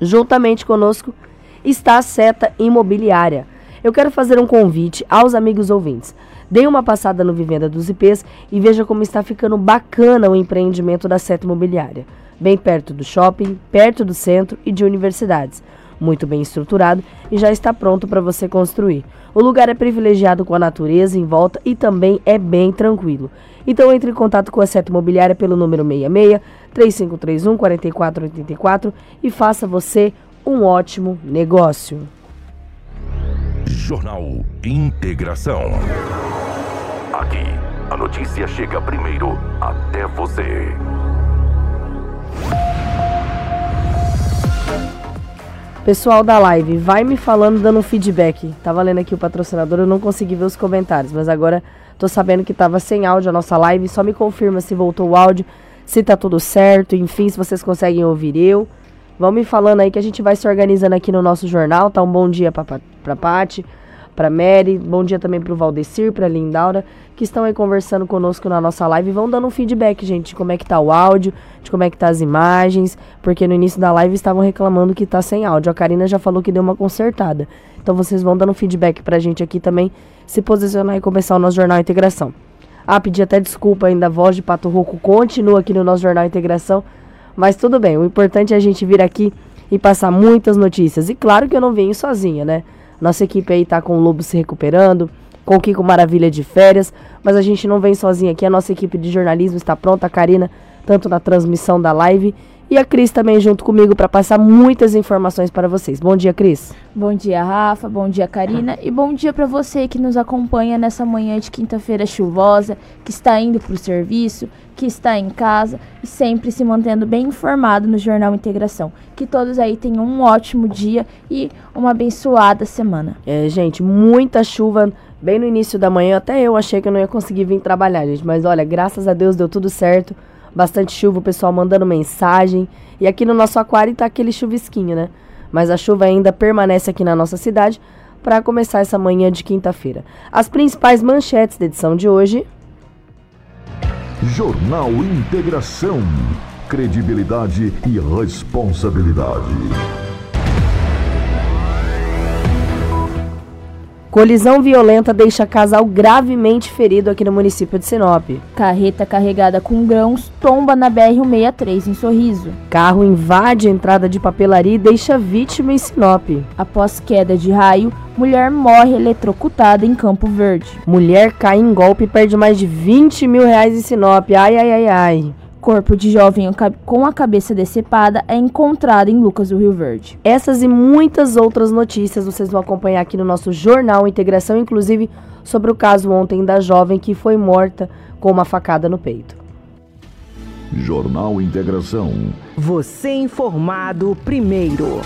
Juntamente conosco está a Seta Imobiliária. Eu quero fazer um convite aos amigos ouvintes. Dê uma passada no Vivenda dos IPs e veja como está ficando bacana o empreendimento da Seta Imobiliária. Bem perto do shopping, perto do centro e de universidades. Muito bem estruturado e já está pronto para você construir. O lugar é privilegiado com a natureza em volta e também é bem tranquilo. Então entre em contato com a Seta Imobiliária pelo número 66 3531 4484 e faça você um ótimo negócio. Jornal Integração. Aqui, a notícia chega primeiro até você. Pessoal da live, vai me falando, dando um feedback. Tava lendo aqui o patrocinador, eu não consegui ver os comentários, mas agora tô sabendo que tava sem áudio a nossa live. Só me confirma se voltou o áudio, se tá tudo certo, enfim, se vocês conseguem ouvir eu. Vão me falando aí que a gente vai se organizando aqui no nosso jornal, tá? Um bom dia pra, pra, pra Paty, pra Mary, bom dia também pro Valdecir, pra Lindaura, que estão aí conversando conosco na nossa live. Vão dando um feedback, gente, de como é que tá o áudio, de como é que tá as imagens, porque no início da live estavam reclamando que tá sem áudio. A Karina já falou que deu uma consertada. Então vocês vão dando feedback pra gente aqui também, se posicionar e começar o nosso Jornal Integração. Ah, pedi até desculpa ainda, a voz de Pato Rouco continua aqui no nosso Jornal Integração, mas tudo bem, o importante é a gente vir aqui e passar muitas notícias. E claro que eu não venho sozinha, né? Nossa equipe aí tá com o Lobo se recuperando, com o Kiko Maravilha de férias, mas a gente não vem sozinha aqui. A nossa equipe de jornalismo está pronta, a Karina, tanto na transmissão da live e a Cris também junto comigo para passar muitas informações para vocês. Bom dia, Cris. Bom dia, Rafa. Bom dia, Karina. E bom dia para você que nos acompanha nessa manhã de quinta-feira chuvosa, que está indo para o serviço, que está em casa e sempre se mantendo bem informado no Jornal Integração. Que todos aí tenham um ótimo dia e uma abençoada semana. É, gente, muita chuva bem no início da manhã. Até eu achei que eu não ia conseguir vir trabalhar, gente. Mas olha, graças a Deus deu tudo certo bastante chuva, o pessoal mandando mensagem. E aqui no nosso aquário tá aquele chuvisquinho, né? Mas a chuva ainda permanece aqui na nossa cidade para começar essa manhã de quinta-feira. As principais manchetes da edição de hoje. Jornal Integração. Credibilidade e responsabilidade. Colisão violenta deixa casal gravemente ferido aqui no município de Sinop. Carreta carregada com grãos tomba na BR-163 em Sorriso. Carro invade a entrada de papelaria e deixa vítima em Sinop. Após queda de raio, mulher morre eletrocutada em Campo Verde. Mulher cai em golpe e perde mais de 20 mil reais em Sinop. Ai, ai, ai, ai. Corpo de jovem com a cabeça decepada é encontrado em Lucas do Rio Verde. Essas e muitas outras notícias vocês vão acompanhar aqui no nosso jornal Integração, inclusive sobre o caso ontem da jovem que foi morta com uma facada no peito. Jornal Integração. Você informado primeiro.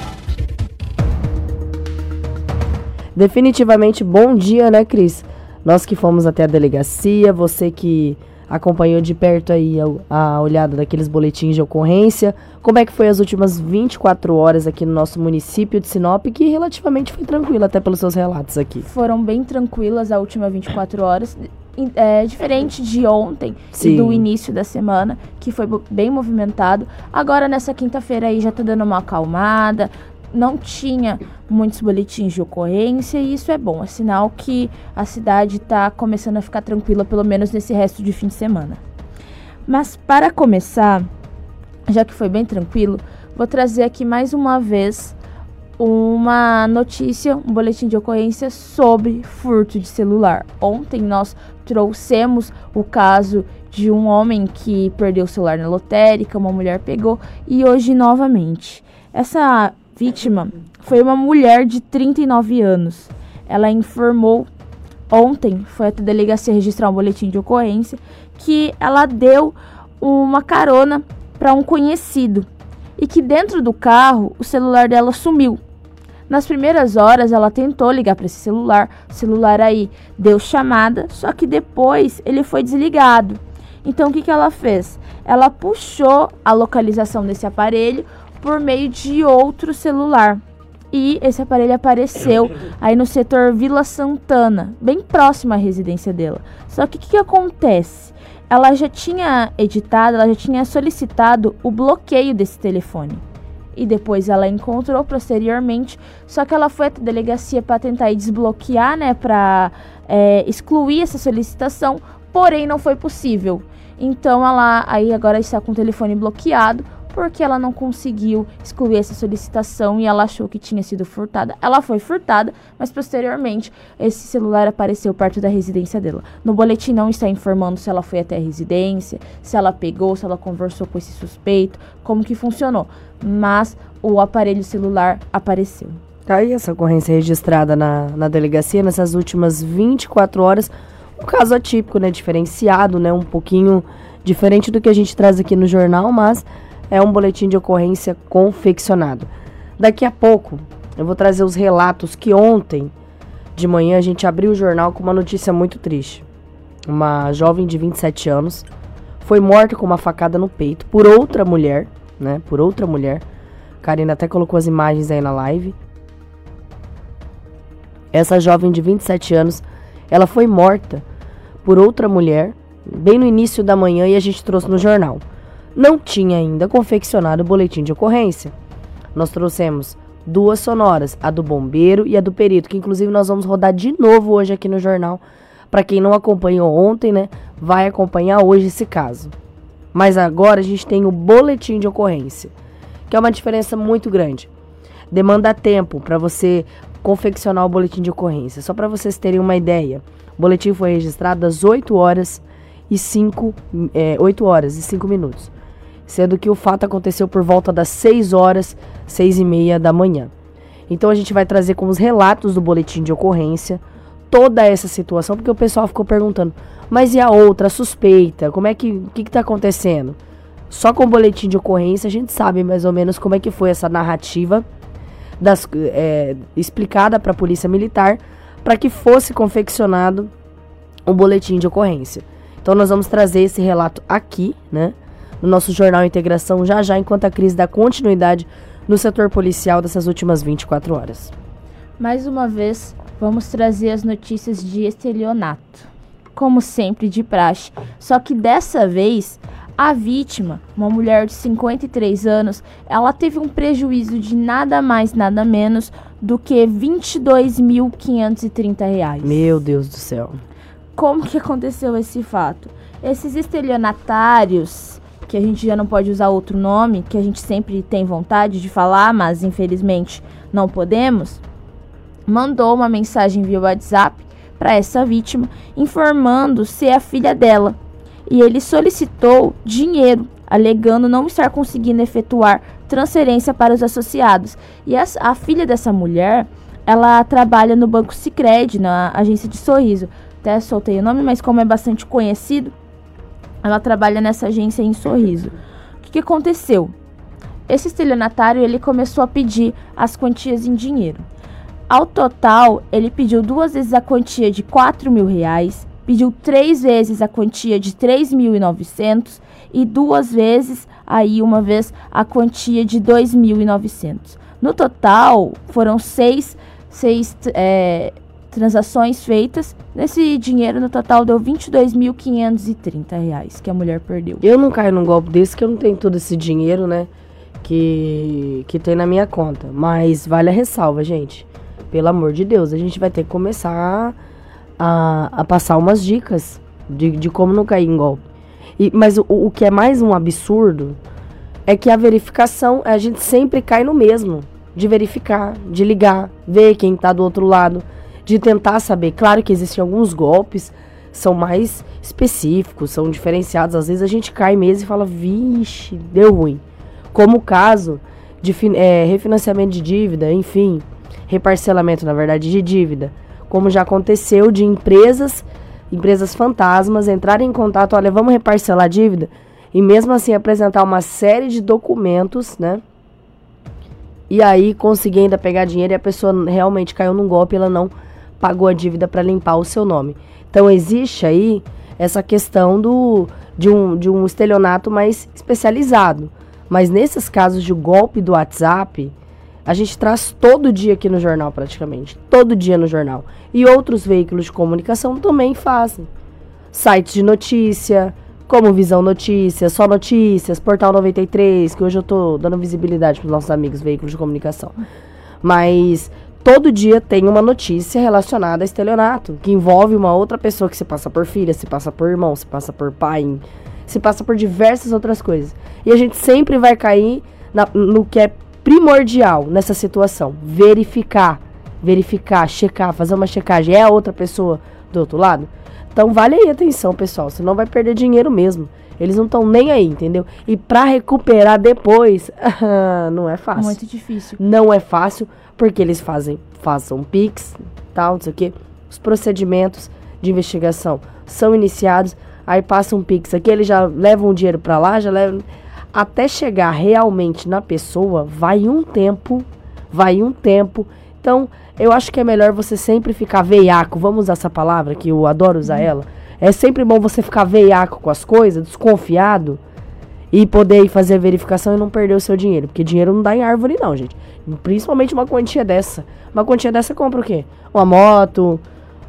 Definitivamente bom dia, né, Cris? Nós que fomos até a delegacia, você que acompanhou de perto aí a, a, olhada daqueles boletins de ocorrência. Como é que foi as últimas 24 horas aqui no nosso município de Sinop, que relativamente foi tranquilo, até pelos seus relatos aqui? Foram bem tranquilas as últimas 24 horas. É, diferente de ontem Sim. e do início da semana, que foi bem movimentado. Agora, nessa quinta-feira aí, já tá dando uma acalmada, não tinha muitos boletins de ocorrência e isso é bom, é sinal que a cidade está começando a ficar tranquila, pelo menos nesse resto de fim de semana. Mas para começar, já que foi bem tranquilo, vou trazer aqui mais uma vez uma notícia, um boletim de ocorrência sobre furto de celular. Ontem nós trouxemos o caso de um homem que perdeu o celular na lotérica, uma mulher pegou e hoje novamente. Essa vítima foi uma mulher de 39 anos. Ela informou ontem, foi até a delegacia registrar um boletim de ocorrência, que ela deu uma carona para um conhecido e que dentro do carro o celular dela sumiu. Nas primeiras horas ela tentou ligar para esse celular, o celular aí deu chamada, só que depois ele foi desligado. Então o que, que ela fez? Ela puxou a localização desse aparelho, por meio de outro celular. E esse aparelho apareceu aí no setor Vila Santana, bem próximo à residência dela. Só que o que, que acontece? Ela já tinha editado, ela já tinha solicitado o bloqueio desse telefone. e depois ela encontrou posteriormente. Só que ela foi até a delegacia para tentar desbloquear, né, para é, excluir essa solicitação, porém não foi possível. Então ela aí agora está com o telefone bloqueado porque ela não conseguiu excluir essa solicitação e ela achou que tinha sido furtada. Ela foi furtada, mas posteriormente esse celular apareceu perto da residência dela. No boletim não está informando se ela foi até a residência, se ela pegou, se ela conversou com esse suspeito, como que funcionou. Mas o aparelho celular apareceu. Tá aí essa ocorrência registrada na, na delegacia nessas últimas 24 horas. Um caso atípico, né? Diferenciado, né? Um pouquinho diferente do que a gente traz aqui no jornal, mas é um boletim de ocorrência confeccionado. Daqui a pouco eu vou trazer os relatos que ontem de manhã a gente abriu o jornal com uma notícia muito triste. Uma jovem de 27 anos foi morta com uma facada no peito por outra mulher, né? Por outra mulher. Karina até colocou as imagens aí na live. Essa jovem de 27 anos, ela foi morta por outra mulher bem no início da manhã e a gente trouxe no jornal não tinha ainda confeccionado o boletim de ocorrência. Nós trouxemos duas sonoras, a do bombeiro e a do perito, que inclusive nós vamos rodar de novo hoje aqui no jornal. Para quem não acompanhou ontem, né, vai acompanhar hoje esse caso. Mas agora a gente tem o boletim de ocorrência, que é uma diferença muito grande. Demanda tempo para você confeccionar o boletim de ocorrência. Só para vocês terem uma ideia, o boletim foi registrado às 8 horas e 5 é, 8 horas e 5 minutos sendo que o fato aconteceu por volta das 6 horas, 6 e meia da manhã. Então a gente vai trazer com os relatos do boletim de ocorrência toda essa situação, porque o pessoal ficou perguntando, mas e a outra, a suspeita, como é que, o que está acontecendo? Só com o boletim de ocorrência a gente sabe mais ou menos como é que foi essa narrativa das, é, explicada para a polícia militar para que fosse confeccionado o boletim de ocorrência. Então nós vamos trazer esse relato aqui, né? No nosso jornal Integração já já, enquanto a crise dá continuidade no setor policial dessas últimas 24 horas. Mais uma vez, vamos trazer as notícias de estelionato. Como sempre, de praxe. Só que dessa vez, a vítima, uma mulher de 53 anos, ela teve um prejuízo de nada mais, nada menos do que R$ 22.530. Meu Deus do céu. Como que aconteceu esse fato? Esses estelionatários, que a gente já não pode usar outro nome, que a gente sempre tem vontade de falar, mas infelizmente não podemos, mandou uma mensagem via WhatsApp para essa vítima informando ser a filha dela. E ele solicitou dinheiro, alegando não estar conseguindo efetuar transferência para os associados. E a, a filha dessa mulher, ela trabalha no Banco Sicredi, na agência de sorriso. Até soltei o nome, mas como é bastante conhecido, ela trabalha nessa agência em Sorriso. O que, que aconteceu? Esse estelionatário ele começou a pedir as quantias em dinheiro. Ao total, ele pediu duas vezes a quantia de 4 mil reais, pediu três vezes a quantia de 3.900 e duas vezes, aí uma vez, a quantia de 2.900. No total, foram seis, seis é, transações feitas. Nesse dinheiro, no total, deu R$ 22.530 que a mulher perdeu. Eu não caio num golpe desse, que eu não tenho todo esse dinheiro, né? Que, que tem na minha conta. Mas vale a ressalva, gente. Pelo amor de Deus, a gente vai ter que começar a, a passar umas dicas de, de como não cair em golpe. E, mas o, o que é mais um absurdo é que a verificação, a gente sempre cai no mesmo. De verificar, de ligar, ver quem tá do outro lado de tentar saber. Claro que existem alguns golpes, são mais específicos, são diferenciados. Às vezes a gente cai mesmo e fala, vixe, deu ruim. Como o caso de é, refinanciamento de dívida, enfim, reparcelamento, na verdade, de dívida. Como já aconteceu de empresas, empresas fantasmas entrarem em contato, olha, vamos reparcelar a dívida, e mesmo assim apresentar uma série de documentos, né? E aí conseguir ainda pegar dinheiro e a pessoa realmente caiu num golpe, ela não pagou a dívida para limpar o seu nome. Então existe aí essa questão do, de, um, de um estelionato mais especializado. Mas nesses casos de golpe do WhatsApp, a gente traz todo dia aqui no jornal praticamente. Todo dia no jornal. E outros veículos de comunicação também fazem. Sites de notícia, como Visão Notícias, Só Notícias, Portal 93, que hoje eu tô dando visibilidade para os nossos amigos veículos de comunicação. Mas todo dia tem uma notícia relacionada a estelionato, que envolve uma outra pessoa que se passa por filha, se passa por irmão, se passa por pai, se passa por diversas outras coisas. E a gente sempre vai cair na, no que é primordial nessa situação: verificar, verificar, checar, fazer uma checagem. É a outra pessoa do outro lado? Então vale aí atenção, pessoal, senão vai perder dinheiro mesmo. Eles não estão nem aí, entendeu? E para recuperar depois, não é fácil. Muito difícil. Não é fácil, porque eles fazem, façam PIX, tal, não sei o quê. Os procedimentos de investigação são iniciados, aí passa um PIX aqui, eles já levam o dinheiro para lá, já levam. Até chegar realmente na pessoa, vai um tempo, vai um tempo. Então, eu acho que é melhor você sempre ficar veiaco, vamos usar essa palavra, que eu adoro usar ela. É sempre bom você ficar veiaco com as coisas, desconfiado, e poder fazer verificação e não perder o seu dinheiro. Porque dinheiro não dá em árvore, não, gente. Principalmente uma quantia dessa. Uma quantia dessa compra o quê? Uma moto,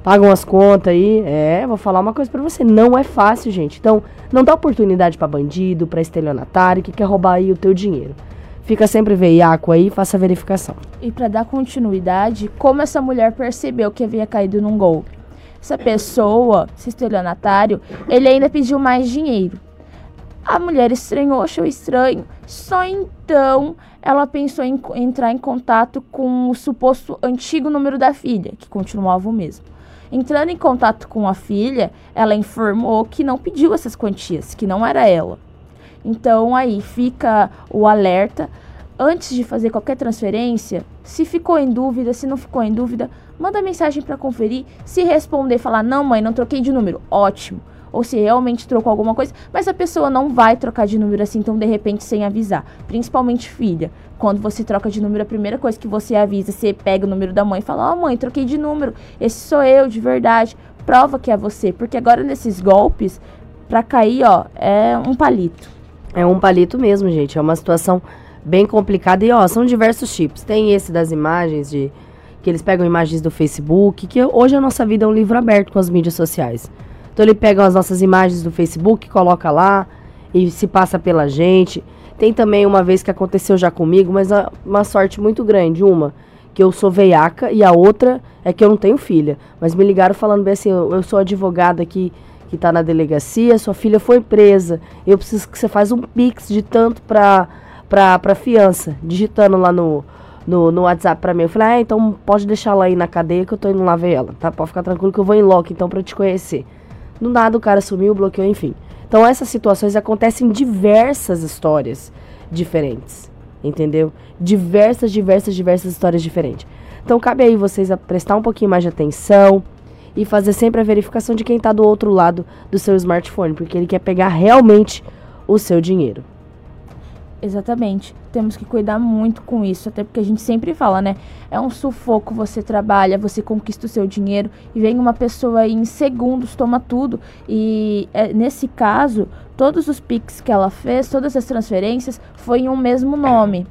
paga umas contas aí. É, vou falar uma coisa pra você. Não é fácil, gente. Então, não dá oportunidade pra bandido, pra estelionatário que quer roubar aí o teu dinheiro. Fica sempre veiaco aí faça a verificação. E para dar continuidade, como essa mulher percebeu que havia caído num golpe? Essa pessoa, esse estelionatário, ele ainda pediu mais dinheiro. A mulher estranhou, achou estranho. Só então ela pensou em entrar em contato com o suposto antigo número da filha, que continuava o mesmo. Entrando em contato com a filha, ela informou que não pediu essas quantias, que não era ela. Então aí fica o alerta. Antes de fazer qualquer transferência, se ficou em dúvida, se não ficou em dúvida, manda mensagem para conferir. Se responder, falar não, mãe, não troquei de número, ótimo ou se realmente trocou alguma coisa, mas a pessoa não vai trocar de número assim tão de repente sem avisar. Principalmente filha. Quando você troca de número, a primeira coisa que você avisa, você pega o número da mãe e fala: Ó, oh, mãe, troquei de número, esse sou eu de verdade. Prova que é você, porque agora nesses golpes, pra cair, ó, é um palito. É um palito mesmo, gente. É uma situação bem complicada e, ó, são diversos tipos. Tem esse das imagens de que eles pegam imagens do Facebook, que hoje a nossa vida é um livro aberto com as mídias sociais. Então ele pega as nossas imagens do Facebook, coloca lá e se passa pela gente. Tem também uma vez que aconteceu já comigo, mas uma sorte muito grande. Uma, que eu sou veiaca, e a outra é que eu não tenho filha. Mas me ligaram falando bem assim: eu, eu sou advogada aqui que está na delegacia, sua filha foi presa. Eu preciso que você faça um pix de tanto para para fiança, digitando lá no, no, no WhatsApp para mim. Eu falei, ah, então pode deixar ela aí na cadeia que eu tô indo lá ver ela, tá? Pode ficar tranquilo que eu vou em loco então para te conhecer. Do nada o cara sumiu, bloqueou, enfim. Então essas situações acontecem em diversas histórias diferentes, entendeu? Diversas, diversas, diversas histórias diferentes. Então cabe aí vocês a prestar um pouquinho mais de atenção e fazer sempre a verificação de quem está do outro lado do seu smartphone, porque ele quer pegar realmente o seu dinheiro. Exatamente. Temos que cuidar muito com isso, até porque a gente sempre fala, né? É um sufoco, você trabalha, você conquista o seu dinheiro e vem uma pessoa em segundos, toma tudo. E é, nesse caso, todos os PIX que ela fez, todas as transferências, foi em um mesmo nome.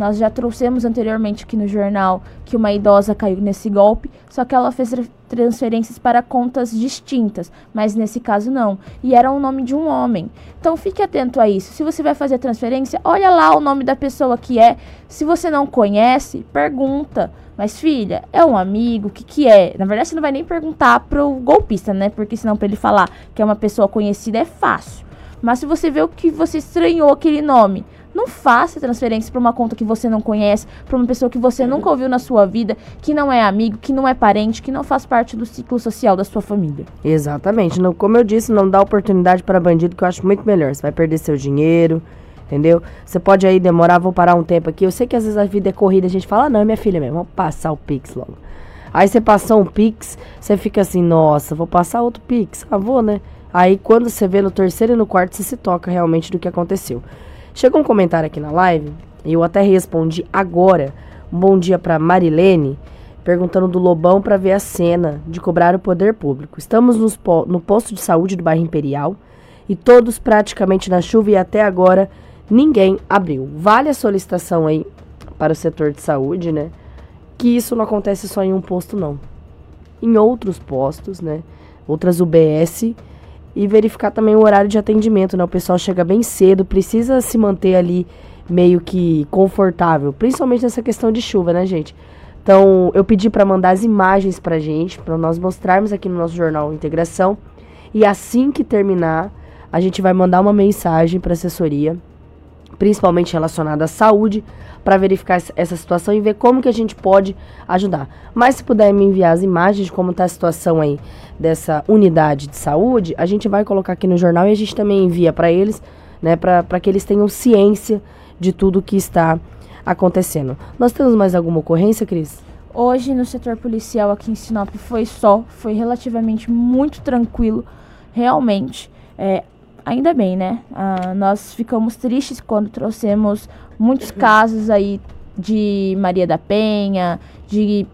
Nós já trouxemos anteriormente aqui no jornal que uma idosa caiu nesse golpe, só que ela fez transferências para contas distintas, mas nesse caso não. E era o nome de um homem. Então fique atento a isso. Se você vai fazer a transferência, olha lá o nome da pessoa que é. Se você não conhece, pergunta. Mas filha, é um amigo, o que que é? Na verdade, você não vai nem perguntar pro golpista, né? Porque senão para ele falar que é uma pessoa conhecida é fácil. Mas se você vê o que você estranhou aquele nome, não faça transferência para uma conta que você não conhece, para uma pessoa que você nunca ouviu na sua vida, que não é amigo, que não é parente, que não faz parte do ciclo social da sua família. Exatamente. Não, como eu disse, não dá oportunidade para bandido, que eu acho muito melhor. Você vai perder seu dinheiro, entendeu? Você pode aí demorar, vou parar um tempo aqui. Eu sei que às vezes a vida é corrida, a gente fala, ah, não, é minha filha mesmo, vamos passar o Pix logo. Aí você passou um Pix, você fica assim, nossa, vou passar outro Pix. Ah, vou, né? Aí quando você vê no terceiro e no quarto, você se toca realmente do que aconteceu. Chegou um comentário aqui na live, e eu até respondi agora. Um bom dia para Marilene, perguntando do Lobão para ver a cena de cobrar o poder público. Estamos po no posto de saúde do bairro Imperial e todos praticamente na chuva e até agora ninguém abriu. Vale a solicitação aí para o setor de saúde, né? Que isso não acontece só em um posto, não. Em outros postos, né? Outras UBS e verificar também o horário de atendimento, né? O pessoal chega bem cedo, precisa se manter ali meio que confortável, principalmente nessa questão de chuva, né, gente? Então, eu pedi para mandar as imagens pra gente, para nós mostrarmos aqui no nosso jornal Integração. E assim que terminar, a gente vai mandar uma mensagem para assessoria, principalmente relacionada à saúde, para verificar essa situação e ver como que a gente pode ajudar. Mas se puder me enviar as imagens de como está a situação aí dessa unidade de saúde, a gente vai colocar aqui no jornal e a gente também envia para eles, né, para que eles tenham ciência de tudo que está acontecendo. Nós temos mais alguma ocorrência, Cris? Hoje no setor policial aqui em Sinop foi só, foi relativamente muito tranquilo, realmente. É, ainda bem, né? Ah, nós ficamos tristes quando trouxemos muitos casos aí de Maria da Penha, de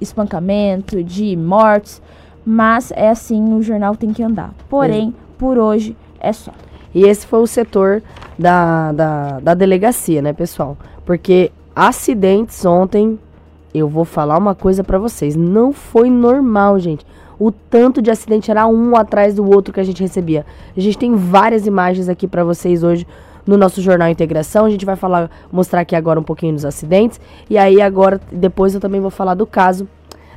espancamento, de mortes, mas é assim, o jornal tem que andar. Porém, por hoje é só. E esse foi o setor da, da, da delegacia, né, pessoal? Porque acidentes ontem, eu vou falar uma coisa para vocês, não foi normal, gente. O tanto de acidente era um atrás do outro que a gente recebia. A gente tem várias imagens aqui para vocês hoje no nosso jornal Integração. A gente vai falar, mostrar aqui agora um pouquinho dos acidentes. E aí agora, depois eu também vou falar do caso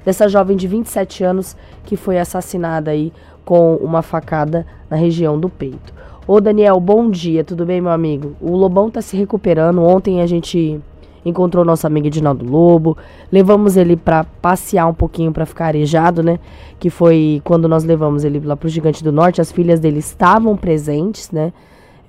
dessa jovem de 27 anos que foi assassinada aí com uma facada na região do peito. Ô Daniel, bom dia, tudo bem, meu amigo? O Lobão tá se recuperando. Ontem a gente encontrou nosso amigo Edinaldo Lobo, levamos ele para passear um pouquinho para ficar arejado, né? Que foi quando nós levamos ele lá pro Gigante do Norte, as filhas dele estavam presentes, né?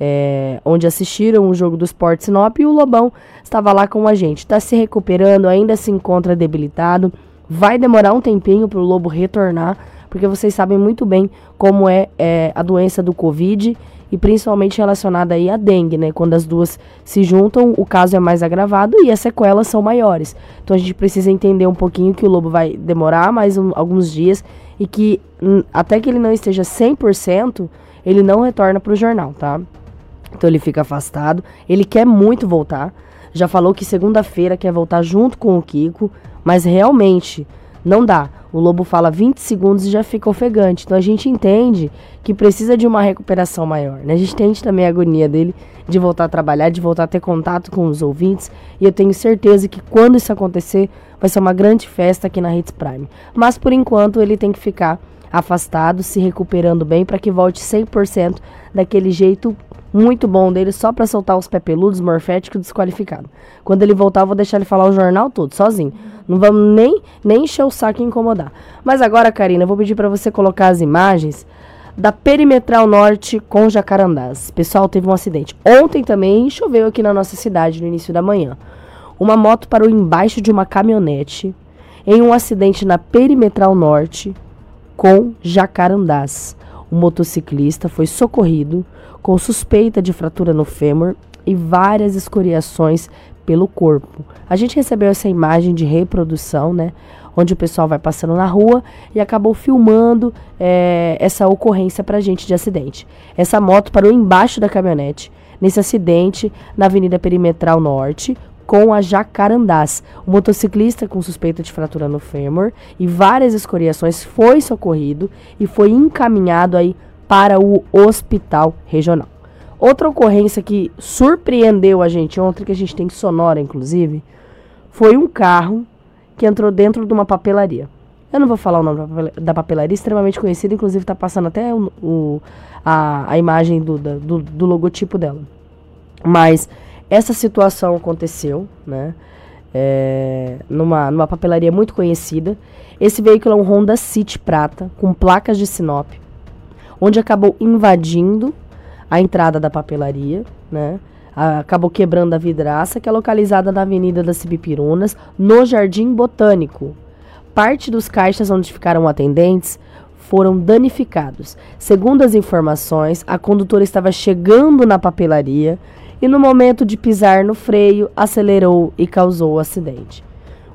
É, onde assistiram o jogo do Sport Sinop e o Lobão estava lá com a gente. Está se recuperando, ainda se encontra debilitado. Vai demorar um tempinho para o Lobo retornar, porque vocês sabem muito bem como é, é a doença do Covid e principalmente relacionada aí à dengue, né? Quando as duas se juntam, o caso é mais agravado e as sequelas são maiores. Então a gente precisa entender um pouquinho que o lobo vai demorar mais um, alguns dias e que hum, até que ele não esteja 100%, ele não retorna para o jornal, tá? Então ele fica afastado, ele quer muito voltar. Já falou que segunda-feira quer voltar junto com o Kiko, mas realmente não dá. O lobo fala 20 segundos e já fica ofegante. Então a gente entende que precisa de uma recuperação maior. Né? A gente entende também a agonia dele de voltar a trabalhar, de voltar a ter contato com os ouvintes. E eu tenho certeza que quando isso acontecer, vai ser uma grande festa aqui na Hits Prime. Mas por enquanto ele tem que ficar afastado, se recuperando bem, para que volte 100% daquele jeito muito bom dele, só para soltar os pé peludos, morfético desqualificado. Quando ele voltar, eu vou deixar ele falar o jornal todo, sozinho. Não vamos nem, nem encher o saco e incomodar. Mas agora, Karina, eu vou pedir para você colocar as imagens da Perimetral Norte com Jacarandás. Pessoal, teve um acidente. Ontem também choveu aqui na nossa cidade no início da manhã. Uma moto parou embaixo de uma caminhonete em um acidente na Perimetral Norte com Jacarandás. O motociclista foi socorrido com suspeita de fratura no fêmur e várias escoriações pelo corpo. A gente recebeu essa imagem de reprodução, né? Onde o pessoal vai passando na rua e acabou filmando é, essa ocorrência pra gente de acidente. Essa moto parou embaixo da caminhonete, nesse acidente na Avenida Perimetral Norte, com a Jacarandás. O motociclista com suspeita de fratura no fêmur e várias escoriações foi socorrido e foi encaminhado aí para o hospital regional. Outra ocorrência que surpreendeu a gente ontem, que a gente tem sonora inclusive, foi um carro que entrou dentro de uma papelaria. Eu não vou falar o nome da papelaria, extremamente conhecida, inclusive está passando até o, o, a, a imagem do, do, do logotipo dela. Mas essa situação aconteceu, né? É, numa, numa papelaria muito conhecida. Esse veículo é um Honda City prata, com placas de Sinop onde acabou invadindo a entrada da papelaria, né? Acabou quebrando a vidraça, que é localizada na Avenida das Cibipirunas, no Jardim Botânico. Parte dos caixas onde ficaram atendentes foram danificados. Segundo as informações, a condutora estava chegando na papelaria e, no momento de pisar no freio, acelerou e causou o acidente.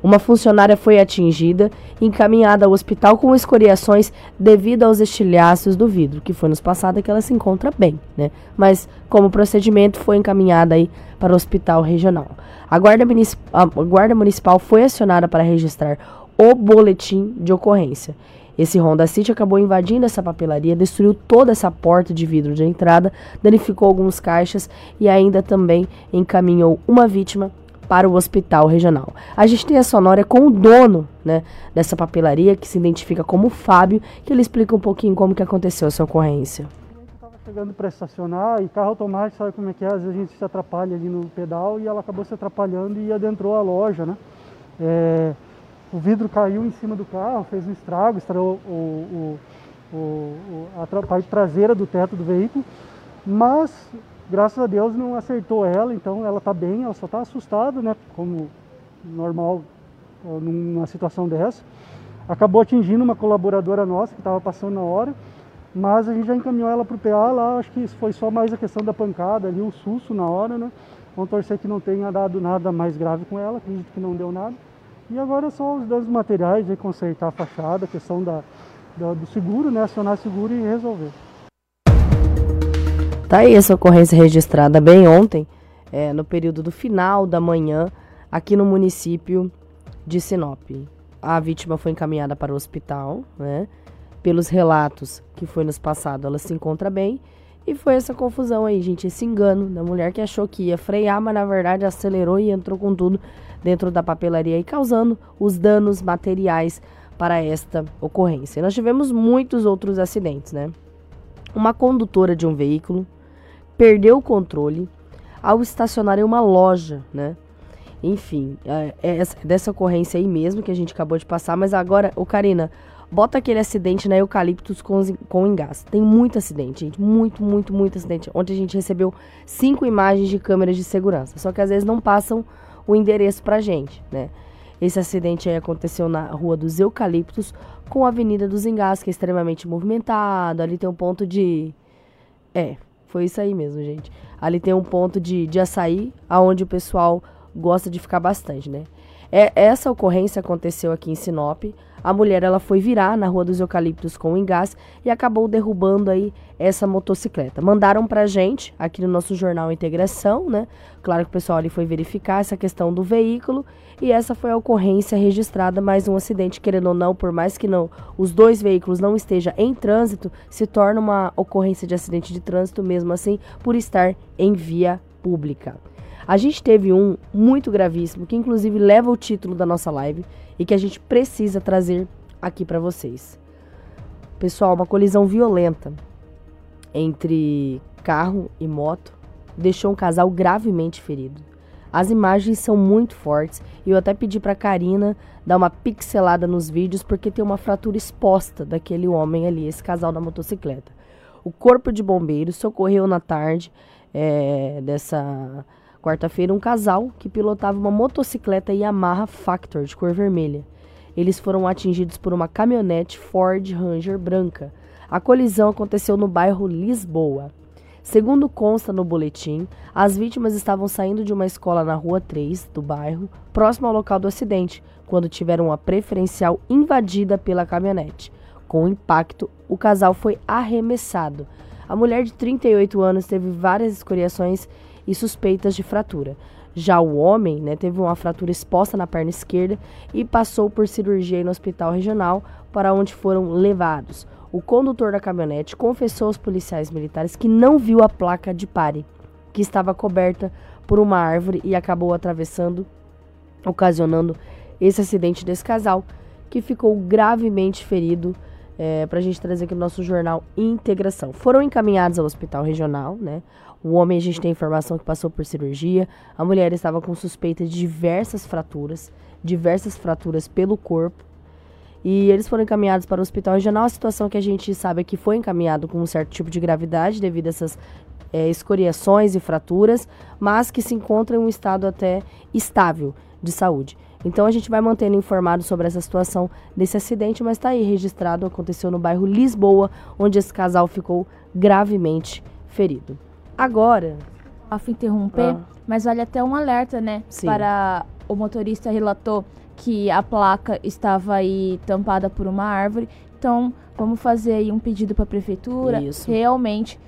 Uma funcionária foi atingida e encaminhada ao hospital com escoriações devido aos estilhaços do vidro, que foi nos passado que ela se encontra bem, né? Mas como procedimento foi encaminhada aí para o hospital regional. A guarda, a guarda municipal foi acionada para registrar o boletim de ocorrência. Esse Honda City acabou invadindo essa papelaria, destruiu toda essa porta de vidro de entrada, danificou alguns caixas e ainda também encaminhou uma vítima para o hospital regional. A gente tem a sonora com o dono né, dessa papelaria, que se identifica como Fábio, que ele explica um pouquinho como que aconteceu essa ocorrência. estava chegando para estacionar e carro automático, sabe como é que é? Às vezes a gente se atrapalha ali no pedal e ela acabou se atrapalhando e adentrou a loja, né? É, o vidro caiu em cima do carro, fez um estrago, estragou o, o, o, a parte traseira do teto do veículo, mas graças a Deus não acertou ela, então ela está bem, ela só está assustada, né, como normal numa situação dessa. Acabou atingindo uma colaboradora nossa que estava passando na hora, mas a gente já encaminhou ela para o PA lá, acho que foi só mais a questão da pancada ali, um susto na hora, né. Vamos torcer que não tenha dado nada mais grave com ela, acredito que não deu nada. E agora só os danos materiais, aí, consertar a fachada, a questão da, da, do seguro, né? Acionar seguro e resolver. Tá aí essa ocorrência registrada bem ontem, é, no período do final da manhã, aqui no município de Sinop. A vítima foi encaminhada para o hospital, né? Pelos relatos que foi nos passado, ela se encontra bem. E foi essa confusão aí, gente, esse engano da mulher que achou que ia frear, mas na verdade acelerou e entrou com tudo dentro da papelaria e causando os danos materiais para esta ocorrência. Nós tivemos muitos outros acidentes, né? Uma condutora de um veículo perdeu o controle ao estacionar em uma loja, né? Enfim, é, é dessa ocorrência aí mesmo que a gente acabou de passar, mas agora, o Karina, bota aquele acidente na Eucaliptus com, com engás. Tem muito acidente, gente. Muito, muito, muito acidente. Ontem a gente recebeu cinco imagens de câmeras de segurança. Só que às vezes não passam o endereço pra gente, né? Esse acidente aí aconteceu na Rua dos Eucaliptos com a Avenida dos Engás, que é extremamente movimentado. Ali tem um ponto de. É, foi isso aí mesmo, gente. Ali tem um ponto de, de açaí, aonde o pessoal gosta de ficar bastante, né? É, essa ocorrência aconteceu aqui em Sinop. A mulher ela foi virar na Rua dos Eucaliptos com o engás e acabou derrubando aí essa motocicleta. Mandaram pra gente aqui no nosso jornal Integração, né? Claro que o pessoal ali foi verificar essa questão do veículo e essa foi a ocorrência registrada, mais um acidente, querendo ou não, por mais que não os dois veículos não estejam em trânsito, se torna uma ocorrência de acidente de trânsito mesmo assim, por estar em via pública. A gente teve um muito gravíssimo, que inclusive leva o título da nossa live e que a gente precisa trazer aqui para vocês. Pessoal, uma colisão violenta entre carro e moto deixou um casal gravemente ferido. As imagens são muito fortes e eu até pedi para Karina dar uma pixelada nos vídeos porque tem uma fratura exposta daquele homem ali, esse casal da motocicleta. O corpo de bombeiros socorreu na tarde é, dessa Quarta-feira, um casal que pilotava uma motocicleta Yamaha Factor de cor vermelha. Eles foram atingidos por uma caminhonete Ford Ranger branca. A colisão aconteceu no bairro Lisboa. Segundo consta no boletim, as vítimas estavam saindo de uma escola na rua 3 do bairro, próximo ao local do acidente, quando tiveram a preferencial invadida pela caminhonete. Com o impacto, o casal foi arremessado. A mulher de 38 anos teve várias escoriações e suspeitas de fratura. Já o homem né, teve uma fratura exposta na perna esquerda e passou por cirurgia no hospital regional, para onde foram levados. O condutor da caminhonete confessou aos policiais militares que não viu a placa de pare, que estava coberta por uma árvore e acabou atravessando, ocasionando esse acidente desse casal, que ficou gravemente ferido. É, para a gente trazer aqui no nosso jornal Integração. Foram encaminhados ao hospital regional, né? O homem, a gente tem informação que passou por cirurgia. A mulher estava com suspeita de diversas fraturas, diversas fraturas pelo corpo. E eles foram encaminhados para o hospital regional. A situação que a gente sabe é que foi encaminhado com um certo tipo de gravidade devido a essas é, escoriações e fraturas, mas que se encontra em um estado até estável de saúde. Então a gente vai mantendo informado sobre essa situação desse acidente, mas está aí registrado, aconteceu no bairro Lisboa, onde esse casal ficou gravemente ferido. Agora. Afim interromper, ah. mas vale até um alerta, né? Sim. Para o motorista relatou que a placa estava aí tampada por uma árvore. Então, vamos fazer aí um pedido para a prefeitura. Isso. Realmente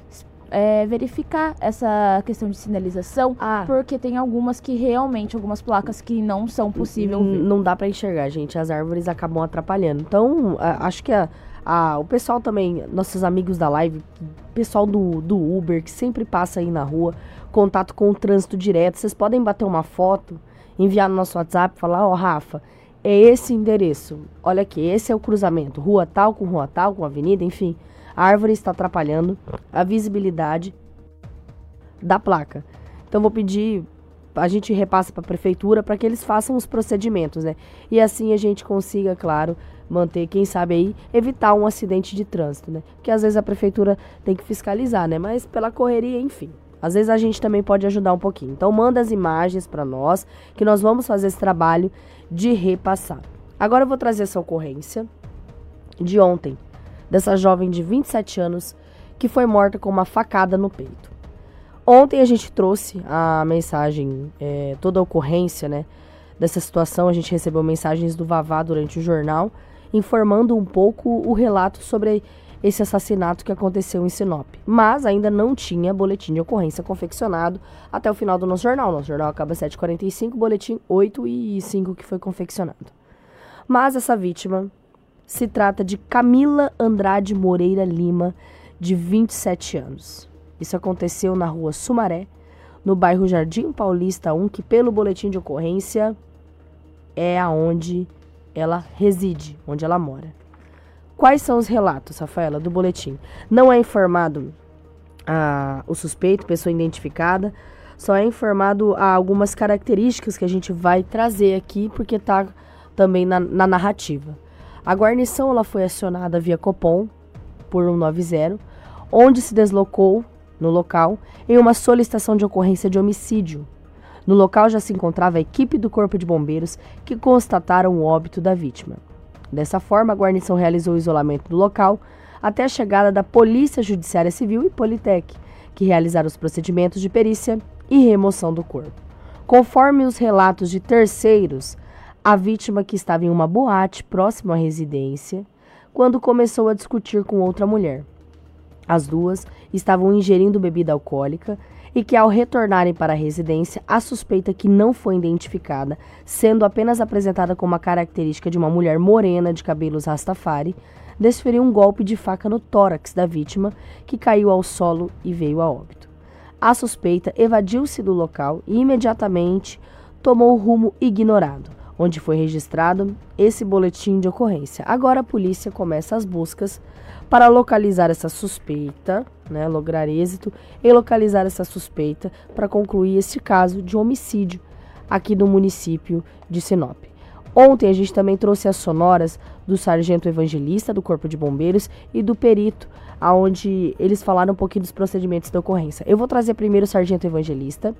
é, verificar essa questão de sinalização, Ah. porque tem algumas que realmente, algumas placas que não são possível ver. Não dá pra enxergar, gente. As árvores acabam atrapalhando. Então, acho que a- a- o pessoal também, nossos amigos da live, pessoal do, do Uber, que sempre passa aí na rua, contato com o trânsito direto, vocês podem bater uma foto, enviar no nosso WhatsApp, falar, ó, Rafa, é esse endereço. Olha aqui, esse é o cruzamento. Rua tal com rua tal, com avenida, enfim. A árvore está atrapalhando a visibilidade da placa. Então, vou pedir a gente repassa para a prefeitura para que eles façam os procedimentos, né? E assim a gente consiga, claro, manter, quem sabe aí, evitar um acidente de trânsito, né? Porque às vezes a prefeitura tem que fiscalizar, né? Mas pela correria, enfim. Às vezes a gente também pode ajudar um pouquinho. Então manda as imagens para nós, que nós vamos fazer esse trabalho de repassar. Agora eu vou trazer essa ocorrência de ontem, dessa jovem de 27 anos que foi morta com uma facada no peito. Ontem a gente trouxe a mensagem, é, toda a ocorrência, né, dessa situação. A gente recebeu mensagens do Vavá durante o jornal, informando um pouco o relato sobre esse assassinato que aconteceu em Sinop. Mas ainda não tinha boletim de ocorrência confeccionado até o final do nosso jornal. Nosso jornal acaba às 7h45, boletim 8 e 5 que foi confeccionado. Mas essa vítima se trata de Camila Andrade Moreira Lima, de 27 anos. Isso aconteceu na rua Sumaré, no bairro Jardim Paulista 1, que pelo boletim de ocorrência é aonde ela reside, onde ela mora. Quais são os relatos, Rafaela, do boletim? Não é informado ah, o suspeito, pessoa identificada, só é informado ah, algumas características que a gente vai trazer aqui, porque está também na, na narrativa. A guarnição ela foi acionada via Copom por 190, onde se deslocou no local em uma solicitação de ocorrência de homicídio. No local já se encontrava a equipe do Corpo de Bombeiros que constataram o óbito da vítima. Dessa forma, a guarnição realizou o isolamento do local até a chegada da Polícia Judiciária Civil e Politec, que realizaram os procedimentos de perícia e remoção do corpo. Conforme os relatos de terceiros, a vítima que estava em uma boate próximo à residência, quando começou a discutir com outra mulher. As duas estavam ingerindo bebida alcoólica e que, ao retornarem para a residência, a suspeita que não foi identificada, sendo apenas apresentada como uma característica de uma mulher morena de cabelos rastafari, desferiu um golpe de faca no tórax da vítima, que caiu ao solo e veio a óbito. A suspeita evadiu-se do local e imediatamente tomou o rumo ignorado, onde foi registrado esse boletim de ocorrência. Agora a polícia começa as buscas para localizar essa suspeita, né, lograr êxito em localizar essa suspeita para concluir este caso de homicídio aqui no município de Sinop. Ontem a gente também trouxe as sonoras do sargento evangelista do Corpo de Bombeiros e do perito, aonde eles falaram um pouquinho dos procedimentos da ocorrência. Eu vou trazer primeiro o sargento evangelista,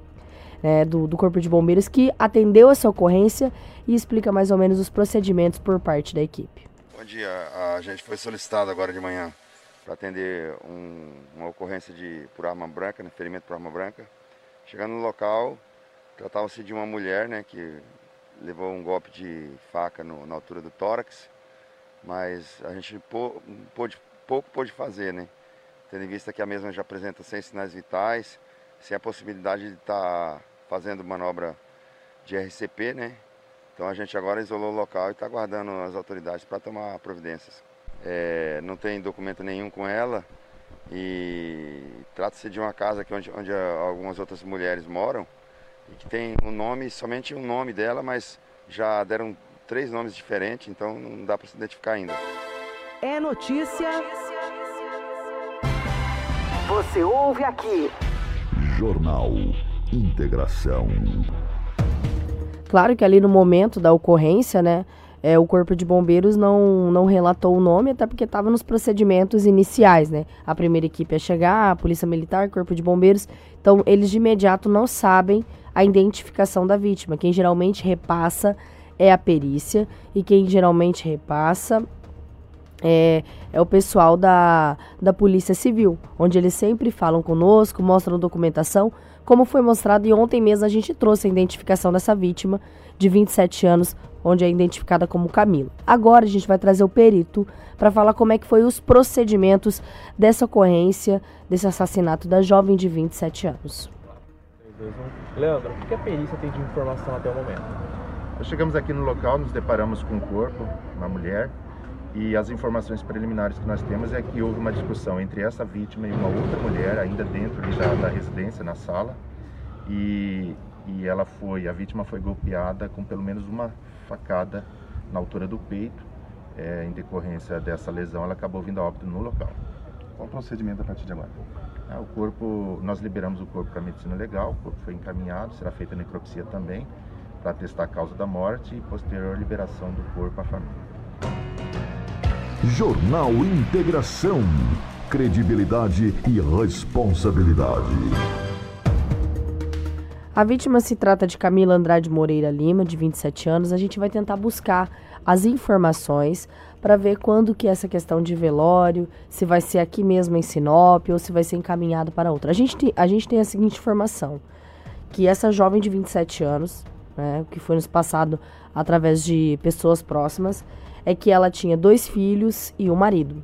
né, do, do Corpo de Bombeiros, que atendeu essa ocorrência e explica mais ou menos os procedimentos por parte da equipe. Bom dia, a gente foi solicitado agora de manhã para atender um- uma ocorrência de por arma branca, né, ferimento por arma branca. Chegando no local, tratava-se de uma mulher, né, que levou um golpe de faca no- na altura do tórax, mas a gente pô- pôde, pouco pôde fazer, né, tendo em vista que a mesma já apresenta sem sinais vitais, sem a possibilidade de estar fazendo manobra de RCP, né, então a gente agora isolou o local e está aguardando as autoridades para tomar providências. É, não tem documento nenhum com ela e trata-se de uma casa que onde, onde a- algumas outras mulheres moram e que tem um nome, somente um nome dela, mas já deram três nomes diferentes, então não dá para se identificar ainda. É notícia. Você ouve aqui. Jornal Integração. Claro que ali no momento da ocorrência, né, é, o Corpo de Bombeiros não, não relatou o nome, até porque estava nos procedimentos iniciais, né? A primeira equipe a chegar, a Polícia Militar, Corpo de Bombeiros. Então, eles de imediato não sabem a identificação da vítima. Quem geralmente repassa é a perícia e quem geralmente repassa é, é o pessoal da, da Polícia Civil, onde eles sempre falam conosco, mostram documentação, como foi mostrado e ontem mesmo a gente trouxe a identificação dessa vítima de 27 anos, onde é identificada como Camila. Agora a gente vai trazer o perito para falar como é que foi os procedimentos dessa ocorrência, desse assassinato da jovem de 27 anos. Leandro, o que a perícia tem de informação até o momento? Nós chegamos aqui no local, nos deparamos com um corpo, uma mulher, e as informações preliminares que nós temos é que houve uma discussão entre essa vítima e uma outra mulher, ainda dentro da, da residência, na sala, e, e ela foi, a vítima foi golpeada com pelo menos uma facada na altura do peito. É, em decorrência dessa lesão, ela acabou vindo a óbito no local. Qual o procedimento a partir de agora? É, o corpo, nós liberamos o corpo para medicina legal, o corpo foi encaminhado, será feita a necropsia também, para testar a causa da morte e posterior liberação do corpo à família. Jornal Integração. Credibilidade e responsabilidade. A vítima se trata de Camila Andrade Moreira Lima, de 27 anos. A gente vai tentar buscar as informações para ver quando que essa questão de velório, se vai ser aqui mesmo em Sinop ou se vai ser encaminhado para outra. A gente tem a, gente tem a seguinte informação, que essa jovem de 27 anos, né, que foi nos passado através de pessoas próximas, é que ela tinha dois filhos e um marido,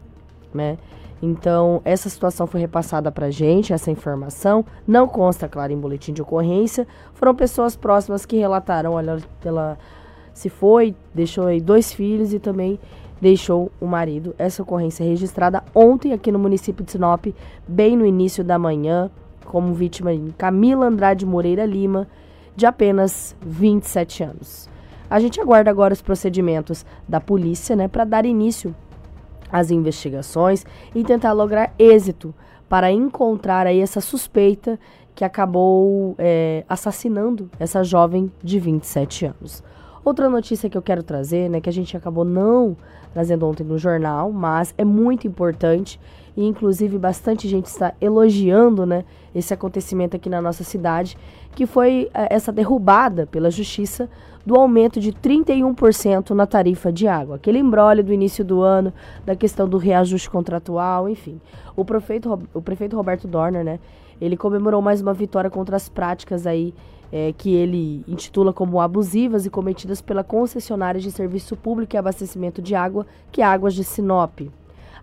né? Então, essa situação foi repassada para gente, essa informação. Não consta, claro, em boletim de ocorrência. Foram pessoas próximas que relataram, olha, ela se foi, deixou aí dois filhos e também deixou o marido. Essa ocorrência é registrada ontem aqui no município de Sinop, bem no início da manhã, como vítima Camila Andrade Moreira Lima, de apenas 27 anos. A gente aguarda agora os procedimentos da polícia, né, para dar início às investigações e tentar lograr êxito para encontrar aí essa suspeita que acabou é, assassinando essa jovem de 27 anos. Outra notícia que eu quero trazer, né, que a gente acabou não trazendo ontem no jornal, mas é muito importante e inclusive bastante gente está elogiando, né, esse acontecimento aqui na nossa cidade, que foi é, essa derrubada pela justiça do aumento de 31% na tarifa de água. Aquele embrólio do início do ano, da questão do reajuste contratual, enfim. O prefeito, o prefeito Roberto Dorner, né, ele comemorou mais uma vitória contra as práticas aí é, que ele intitula como abusivas e cometidas pela concessionária de serviço público e abastecimento de água, que é Águas de Sinop.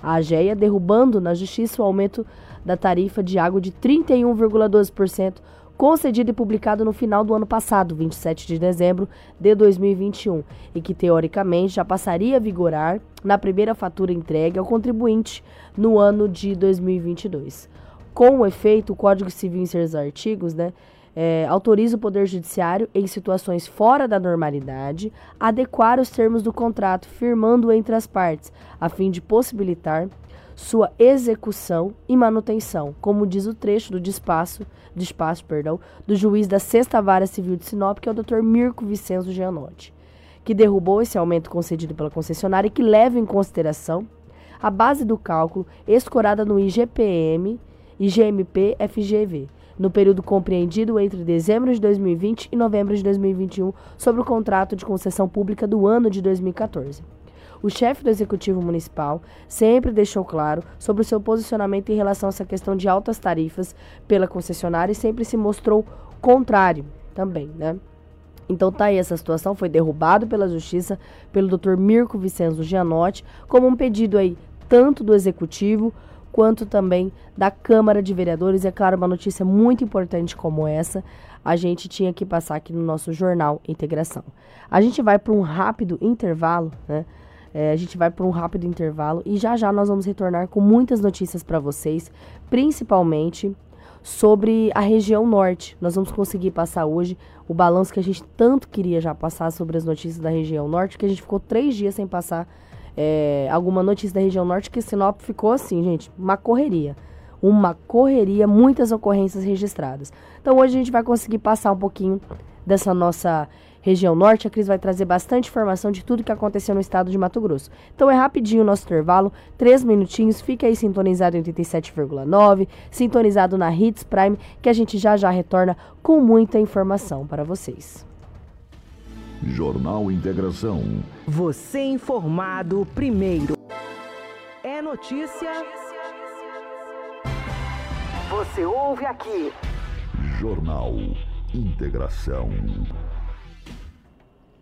A AGEA derrubando na justiça o aumento da tarifa de água de 31,12% concedido e publicado no final do ano passado, 27 de dezembro de 2021, e que teoricamente já passaria a vigorar na primeira fatura entregue ao contribuinte no ano de 2022. Com o efeito, o Código Civil em seus artigos, né, é, autoriza o Poder Judiciário, em situações fora da normalidade, adequar os termos do contrato, firmando entre as partes, a fim de possibilitar sua execução e manutenção, como diz o trecho do despacho, despacho perdão, do juiz da Sexta Vara Civil de Sinop, que é o Dr. Mirko Vicenzo Gianotti, que derrubou esse aumento concedido pela concessionária e que leva em consideração a base do cálculo escorada no IGPM, IGMP, FGV, no período compreendido entre dezembro de 2020 e novembro de 2021, sobre o contrato de concessão pública do ano de 2014. O chefe do Executivo Municipal sempre deixou claro sobre o seu posicionamento em relação a essa questão de altas tarifas pela concessionária e sempre se mostrou contrário também, né? Então tá aí essa situação, foi derrubado pela justiça pelo Dr. Mirko Vicenzo Gianotti, como um pedido aí tanto do executivo quanto também da Câmara de Vereadores. E é claro, uma notícia muito importante como essa, a gente tinha que passar aqui no nosso jornal Integração. A gente vai para um rápido intervalo, né? É, a gente vai para um rápido intervalo e já já nós vamos retornar com muitas notícias para vocês, principalmente sobre a região norte. Nós vamos conseguir passar hoje o balanço que a gente tanto queria já passar sobre as notícias da região norte, que a gente ficou três dias sem passar é, alguma notícia da região norte, que Sinop ficou assim, gente, uma correria. Uma correria, muitas ocorrências registradas. Então hoje a gente vai conseguir passar um pouquinho dessa nossa região norte, a Cris vai trazer bastante informação de tudo que aconteceu no estado de Mato Grosso. Então é rapidinho o nosso intervalo, três minutinhos, fica aí sintonizado em 87,9, sintonizado na Hits Prime, que a gente já já retorna com muita informação para vocês. Jornal Integração. Você informado primeiro. É notícia. Você ouve aqui. Jornal Integração.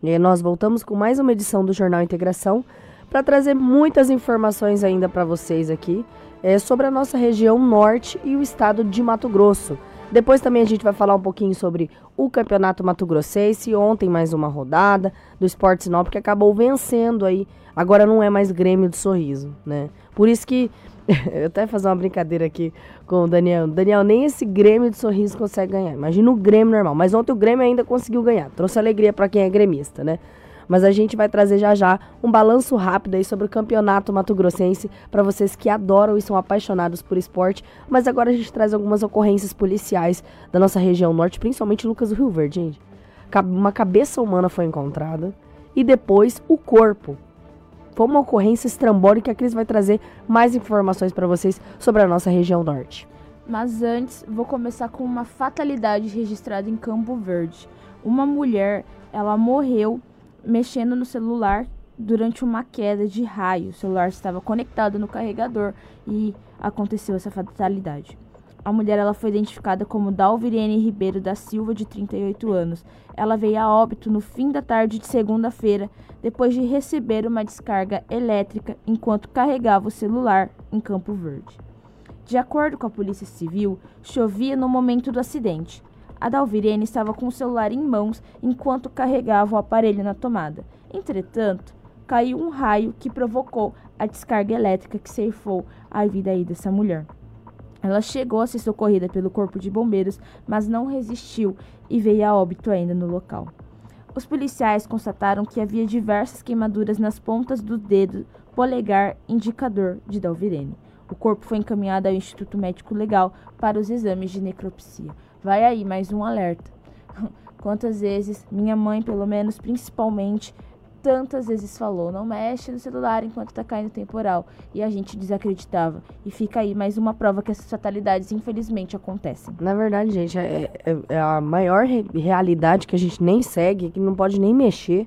E nós voltamos com mais uma edição do Jornal Integração para trazer muitas informações ainda para vocês aqui é, sobre a nossa região norte e o estado de Mato Grosso. Depois também a gente vai falar um pouquinho sobre o Campeonato Mato Grossense. Ontem mais uma rodada do Esporte Sinop que acabou vencendo aí. Agora não é mais Grêmio de Sorriso, né? Por isso que eu até fazer uma brincadeira aqui com o Daniel. Daniel, nem esse Grêmio de Sorriso consegue ganhar. Imagina o Grêmio normal. Mas ontem o Grêmio ainda conseguiu ganhar. Trouxe alegria para quem é gremista, né? Mas a gente vai trazer já já um balanço rápido aí sobre o campeonato mato-grossense para vocês que adoram e são apaixonados por esporte. Mas agora a gente traz algumas ocorrências policiais da nossa região norte, principalmente Lucas do Rio Verde, gente. Uma cabeça humana foi encontrada e depois o corpo foi uma ocorrência estrambólica a Cris vai trazer mais informações para vocês sobre a nossa região norte. Mas antes, vou começar com uma fatalidade registrada em Campo Verde. Uma mulher, ela morreu mexendo no celular durante uma queda de raio. O celular estava conectado no carregador e aconteceu essa fatalidade. A mulher ela foi identificada como Dalvirene Ribeiro da Silva, de 38 anos. Ela veio a óbito no fim da tarde de segunda-feira, depois de receber uma descarga elétrica enquanto carregava o celular em Campo Verde. De acordo com a Polícia Civil, chovia no momento do acidente. A Dalvirene estava com o celular em mãos enquanto carregava o aparelho na tomada. Entretanto, caiu um raio que provocou a descarga elétrica que ceifou a vida aí dessa mulher. Ela chegou a ser socorrida pelo Corpo de Bombeiros, mas não resistiu e veio a óbito ainda no local. Os policiais constataram que havia diversas queimaduras nas pontas do dedo polegar indicador de Dalvirene. O corpo foi encaminhado ao Instituto Médico Legal para os exames de necropsia. Vai aí mais um alerta. Quantas vezes minha mãe, pelo menos principalmente, tantas vezes falou: não mexe no celular enquanto está caindo temporal. E a gente desacreditava. E fica aí mais uma prova que essas fatalidades, infelizmente, acontecem. Na verdade, gente, é, é, é a maior re realidade que a gente nem segue, que não pode nem mexer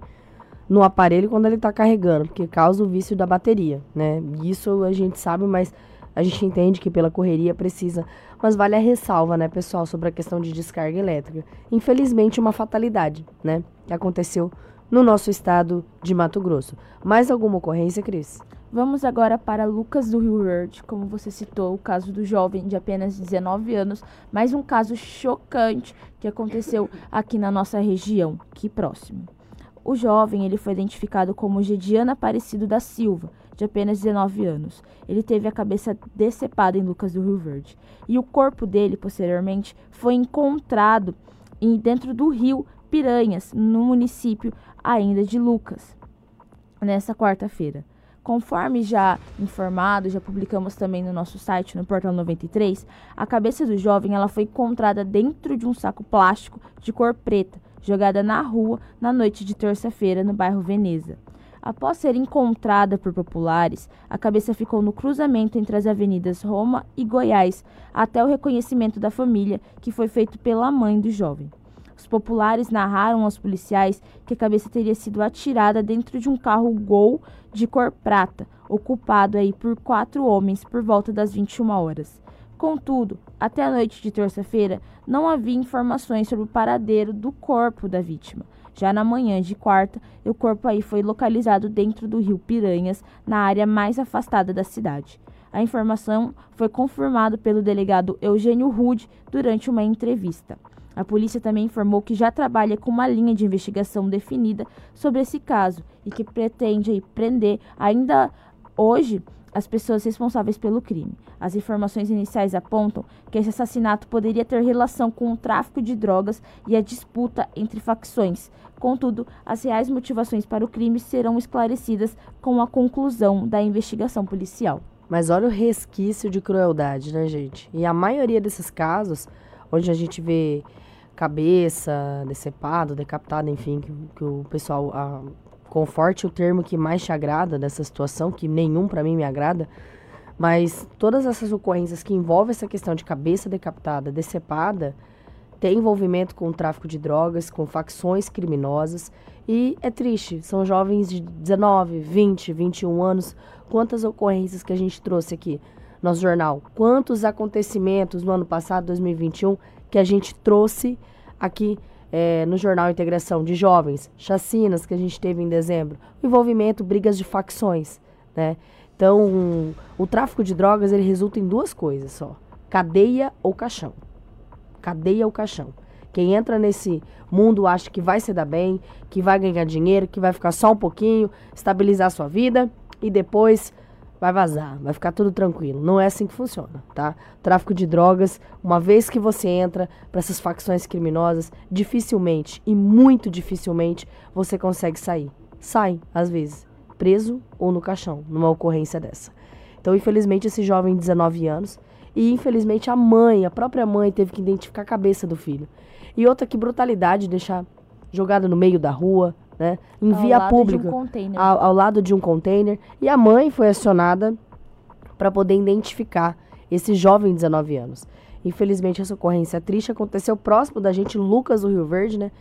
no aparelho quando ele está carregando, porque causa o vício da bateria, né? Isso a gente sabe, mas a gente entende que pela correria precisa. Mas vale a ressalva, né, pessoal, sobre a questão de descarga elétrica. Infelizmente, uma fatalidade, né, que aconteceu no nosso estado de Mato Grosso. Mais alguma ocorrência, Cris? Vamos agora para Lucas do Rio Verde, como você citou, o caso do jovem de apenas 19 anos, mais um caso chocante que aconteceu aqui na nossa região, aqui próximo. O jovem ele foi identificado como Gediana Aparecido da Silva, de apenas 19 anos. Ele teve a cabeça decepada em Lucas do Rio Verde. E o corpo dele, posteriormente, foi encontrado em, dentro do rio Piranhas, no município ainda de Lucas, nessa quarta-feira. Conforme já informado, já publicamos também no nosso site, no Portal 93, a cabeça do jovem ela foi encontrada dentro de um saco plástico de cor preta, jogada na rua na noite de terça-feira no bairro Veneza. Após ser encontrada por populares, a cabeça ficou no cruzamento entre as avenidas Roma e Goiás, até o reconhecimento da família, que foi feito pela mãe do jovem. Os populares narraram aos policiais que a cabeça teria sido atirada dentro de um carro Gol de cor prata, ocupado aí por quatro homens por volta das 21 horas. Contudo, até a noite de terça-feira, não havia informações sobre o paradeiro do corpo da vítima. Já na manhã de quarta, o corpo aí foi localizado dentro do rio Piranhas, na área mais afastada da cidade. A informação foi confirmada pelo delegado Eugênio Rude durante uma entrevista. A polícia também informou que já trabalha com uma linha de investigação definida sobre esse caso e que pretende prender ainda hoje as pessoas responsáveis pelo crime. As informações iniciais apontam que esse assassinato poderia ter relação com o tráfico de drogas e a disputa entre facções. Contudo, as reais motivações para o crime serão esclarecidas com a conclusão da investigação policial. Mas olha o resquício de crueldade, né, gente? E a maioria desses casos, onde a gente vê cabeça decepado, decapitado, enfim, que, que o pessoal a, conforte o termo que mais te agrada dessa situação, que nenhum para mim me agrada, mas todas essas ocorrências que envolvem essa questão de cabeça decapitada, decepada, tem envolvimento com o tráfico de drogas, com facções criminosas. E é triste, são jovens de 19, 20, 21 anos. Quantas ocorrências que a gente trouxe aqui no nosso jornal? Quantos acontecimentos no ano passado, 2021, que a gente trouxe aqui é, no Jornal Integração de Jovens, chacinas que a gente teve em dezembro, envolvimento, brigas de facções, né? Então, o tráfico de drogas ele resulta em duas coisas só: cadeia ou caixão. Cadeia ou caixão. Quem entra nesse mundo acha que vai se dar bem, que vai ganhar dinheiro, que vai ficar só um pouquinho, estabilizar sua vida e depois vai vazar, vai ficar tudo tranquilo. Não é assim que funciona, tá? Tráfico de drogas, uma vez que você entra para essas facções criminosas, dificilmente e muito dificilmente você consegue sair. Sai, às vezes, preso ou no caixão, numa ocorrência dessa. Então, infelizmente, esse jovem de 19 anos e infelizmente a mãe, a própria mãe teve que identificar a cabeça do filho. E outra que brutalidade deixar jogado no meio da rua, né? Em Ao via lado de um pública, container. ao, ao lado de um container. E a mãe foi acionada para poder identificar esse jovem de 19 anos. Infelizmente, essa ocorrência triste aconteceu próximo da gente, Lucas do Rio Verde, né?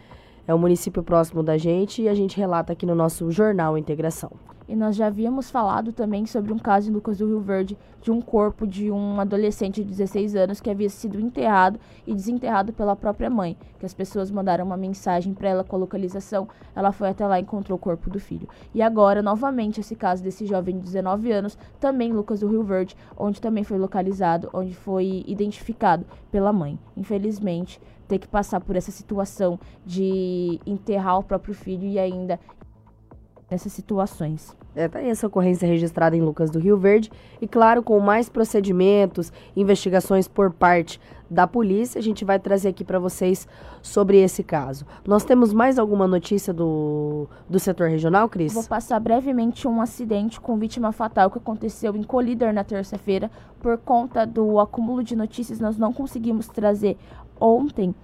É o município próximo da gente e a gente relata aqui no nosso jornal Integração. E nós já havíamos falado também sobre um caso em Lucas do Rio Verde de um corpo de um adolescente de 16 anos que havia sido enterrado e desenterrado pela própria mãe. Que as pessoas mandaram uma mensagem para ela com a localização. Ela foi até lá e encontrou o corpo do filho. E agora, novamente, esse caso desse jovem de 19 anos, também Lucas do Rio Verde, onde também foi localizado, onde foi identificado pela mãe. Infelizmente, ter que passar por essa situação de enterrar o próprio filho e ainda nessas situações. É, tá aí essa ocorrência registrada em Lucas do Rio Verde. E claro, com mais procedimentos, investigações por parte da polícia, a gente vai trazer aqui para vocês sobre esse caso. Nós temos mais alguma notícia do, do setor regional, Cris? Vou passar brevemente um acidente com vítima fatal que aconteceu em Colíder na terça-feira. Por conta do acúmulo de notícias, nós não conseguimos trazer ontem.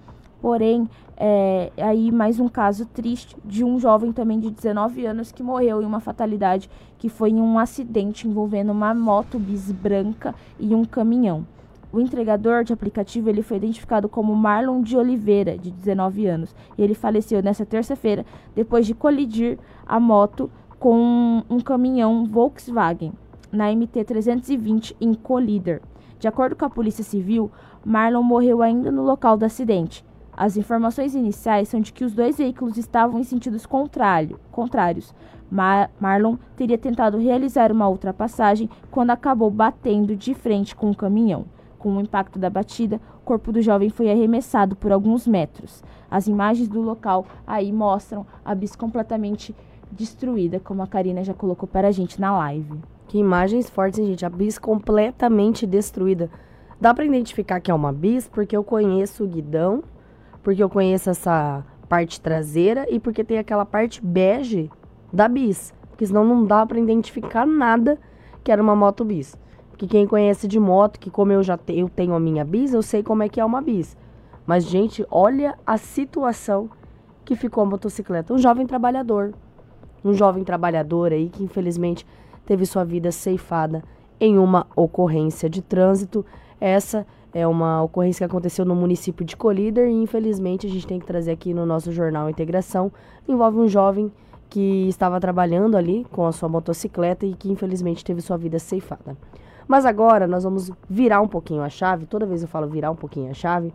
Porém, é, aí mais um caso triste de um jovem também de 19 anos que morreu em uma fatalidade que foi em um acidente envolvendo uma moto bis branca e um caminhão. O entregador de aplicativo ele foi identificado como Marlon de Oliveira, de 19 anos. E ele faleceu nessa terça-feira depois de colidir a moto com um caminhão Volkswagen na MT-320 em Colíder. De acordo com a Polícia Civil, Marlon morreu ainda no local do acidente. As informações iniciais são de que os dois veículos estavam em sentidos contrário, contrários. Mar Marlon teria tentado realizar uma ultrapassagem quando acabou batendo de frente com o caminhão. Com o impacto da batida, o corpo do jovem foi arremessado por alguns metros. As imagens do local aí mostram a bis completamente destruída, como a Karina já colocou para a gente na live. Que imagens fortes, hein, gente? A bis completamente destruída. Dá para identificar que é uma bis porque eu conheço o guidão, porque eu conheço essa parte traseira e porque tem aquela parte bege da bis. Porque senão não dá para identificar nada que era uma moto bis. Porque quem conhece de moto, que como eu já te, eu tenho a minha bis, eu sei como é que é uma bis. Mas, gente, olha a situação que ficou a motocicleta. Um jovem trabalhador. Um jovem trabalhador aí que infelizmente teve sua vida ceifada em uma ocorrência de trânsito. Essa é uma ocorrência que aconteceu no município de Colíder e infelizmente a gente tem que trazer aqui no nosso jornal Integração. Envolve um jovem que estava trabalhando ali com a sua motocicleta e que infelizmente teve sua vida ceifada. Mas agora nós vamos virar um pouquinho a chave, toda vez eu falo virar um pouquinho a chave,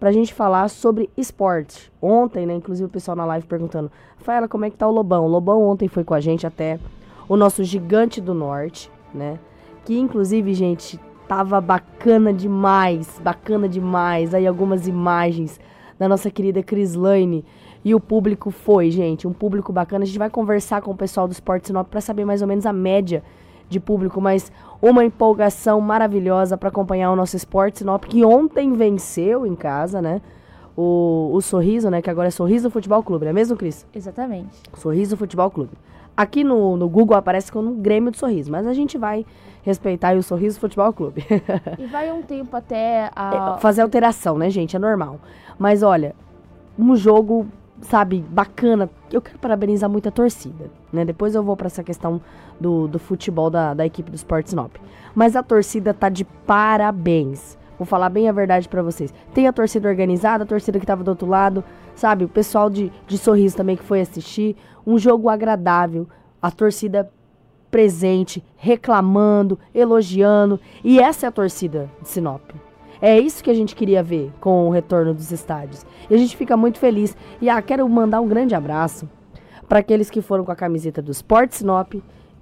pra gente falar sobre esporte. Ontem, né, inclusive o pessoal na live perguntando, Rafaela, como é que tá o Lobão? O Lobão ontem foi com a gente até o nosso gigante do norte, né? Que inclusive, gente, tava bacana demais, bacana demais. Aí algumas imagens da nossa querida Cris Lane e o público foi, gente, um público bacana. A gente vai conversar com o pessoal do Esporte Sinop para saber mais ou menos a média de público, mas uma empolgação maravilhosa para acompanhar o nosso Esporte Sinop que ontem venceu em casa, né? O, o Sorriso, né? Que agora é Sorriso Futebol Clube, não é mesmo, Cris? Exatamente. Sorriso Futebol Clube. Aqui no, no Google aparece como Grêmio de Sorriso, mas a gente vai respeitar o Sorriso Futebol Clube. E vai um tempo até a... É, fazer alteração, né, gente? É normal. Mas olha, um jogo, sabe, bacana. Eu quero parabenizar muito a torcida, né? Depois eu vou para essa questão do, do futebol da, da equipe do Sport Sinop. Mas a torcida tá de parabéns. Vou falar bem a verdade pra vocês. Tem a torcida organizada, a torcida que tava do outro lado, sabe? O pessoal de, de sorriso também que foi assistir. Um jogo agradável. A torcida presente, reclamando, elogiando. E essa é a torcida de Sinop. É isso que a gente queria ver com o retorno dos estádios. E a gente fica muito feliz. E ah, quero mandar um grande abraço para aqueles que foram com a camiseta do Sport Sinop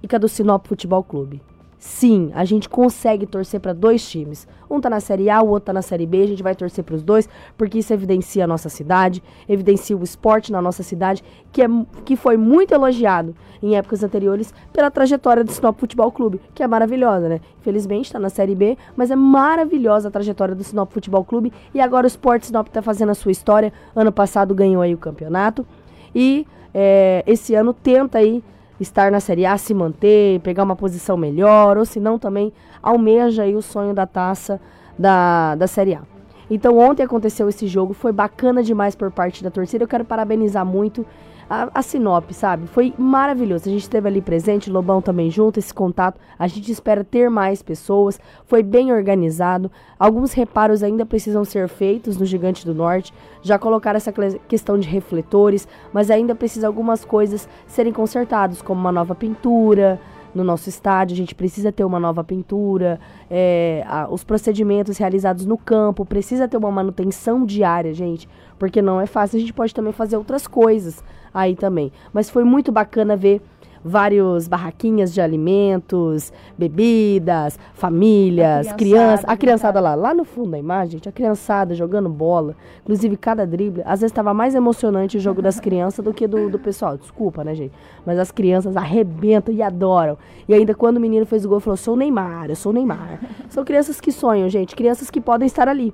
e com a do Sinop Futebol Clube. Sim, a gente consegue torcer para dois times. Um tá na Série A, o outro tá na Série B. A gente vai torcer para os dois, porque isso evidencia a nossa cidade, evidencia o esporte na nossa cidade, que, é, que foi muito elogiado em épocas anteriores pela trajetória do Sinop Futebol Clube, que é maravilhosa, né? Infelizmente tá na Série B, mas é maravilhosa a trajetória do Sinop Futebol Clube. E agora o Sport Sinop tá fazendo a sua história. Ano passado ganhou aí o campeonato. E é, esse ano tenta aí estar na Série A, se manter, pegar uma posição melhor, ou se não também almeja aí o sonho da taça da, da Série A. Então ontem aconteceu esse jogo, foi bacana demais por parte da torcida. Eu quero parabenizar muito a, a Sinop, sabe? Foi maravilhoso. A gente esteve ali presente, Lobão também junto, esse contato. A gente espera ter mais pessoas. Foi bem organizado. Alguns reparos ainda precisam ser feitos no Gigante do Norte. Já colocaram essa questão de refletores, mas ainda precisa algumas coisas serem consertadas, como uma nova pintura, no nosso estádio, a gente precisa ter uma nova pintura, é, a, os procedimentos realizados no campo, precisa ter uma manutenção diária, gente, porque não é fácil. A gente pode também fazer outras coisas aí também. Mas foi muito bacana ver vários barraquinhas de alimentos, bebidas, famílias, a crianças, a criançada lá, lá no fundo da imagem, gente, a criançada jogando bola, inclusive cada drible, às vezes estava mais emocionante o jogo das crianças do que do, do pessoal, desculpa, né, gente, mas as crianças arrebentam e adoram, e ainda quando o menino fez o gol, falou, sou o Neymar, eu sou o Neymar, são crianças que sonham, gente, crianças que podem estar ali,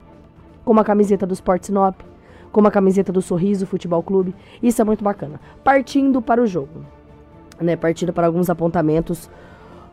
com uma camiseta do Sport Sinop, com uma camiseta do Sorriso Futebol Clube. Isso é muito bacana. Partindo para o jogo, né? Partindo para alguns apontamentos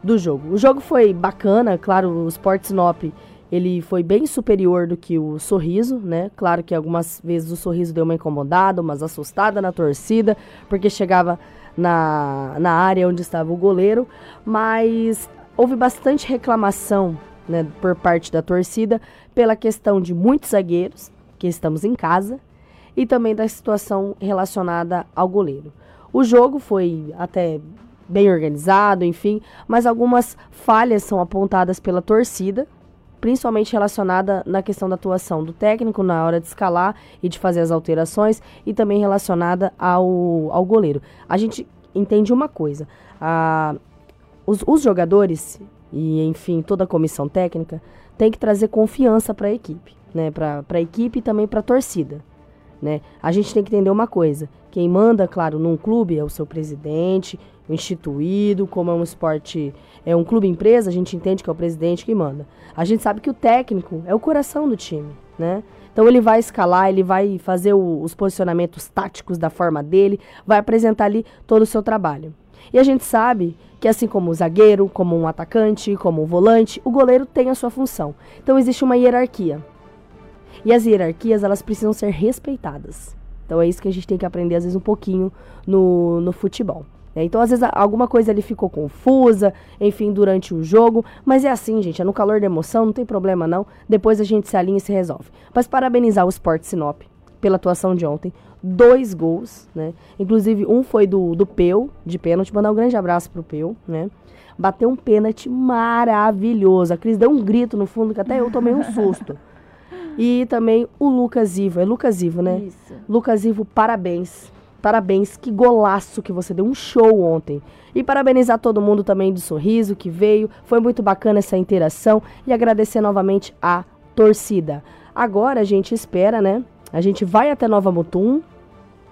do jogo. O jogo foi bacana, claro, o Sport Sinop ele foi bem superior do que o Sorriso, né? Claro que algumas vezes o Sorriso deu uma incomodada, umas assustada na torcida, porque chegava na, na área onde estava o goleiro, mas houve bastante reclamação né, por parte da torcida pela questão de muitos zagueiros, que estamos em casa, e também da situação relacionada ao goleiro. O jogo foi até bem organizado, enfim, mas algumas falhas são apontadas pela torcida, principalmente relacionada na questão da atuação do técnico na hora de escalar e de fazer as alterações, e também relacionada ao, ao goleiro. A gente entende uma coisa: a, os, os jogadores e, enfim, toda a comissão técnica tem que trazer confiança para a equipe, né? Para a equipe e também para a torcida. Né? A gente tem que entender uma coisa: quem manda, claro, num clube é o seu presidente, o instituído, como é um esporte, é um clube empresa, a gente entende que é o presidente que manda. A gente sabe que o técnico é o coração do time, né? Então ele vai escalar, ele vai fazer o, os posicionamentos táticos da forma dele, vai apresentar ali todo o seu trabalho. E a gente sabe que assim como o zagueiro, como um atacante, como um volante, o goleiro tem a sua função. Então existe uma hierarquia. E as hierarquias, elas precisam ser respeitadas. Então é isso que a gente tem que aprender, às vezes, um pouquinho no, no futebol. Né? Então, às vezes, alguma coisa ali ficou confusa, enfim, durante o jogo. Mas é assim, gente, é no calor da emoção, não tem problema não. Depois a gente se alinha e se resolve. Mas parabenizar o Sport Sinop pela atuação de ontem. Dois gols, né? Inclusive, um foi do, do Peu, de pênalti. Mandar um grande abraço pro Peu, né? Bateu um pênalti maravilhoso. A Cris deu um grito no fundo que até eu tomei um susto. E também o Lucas Ivo. É Lucas Ivo, né? Isso. Lucas Ivo, parabéns. Parabéns, que golaço que você deu. Um show ontem. E parabenizar todo mundo também do sorriso que veio. Foi muito bacana essa interação. E agradecer novamente a torcida. Agora a gente espera, né? A gente vai até Nova Mutum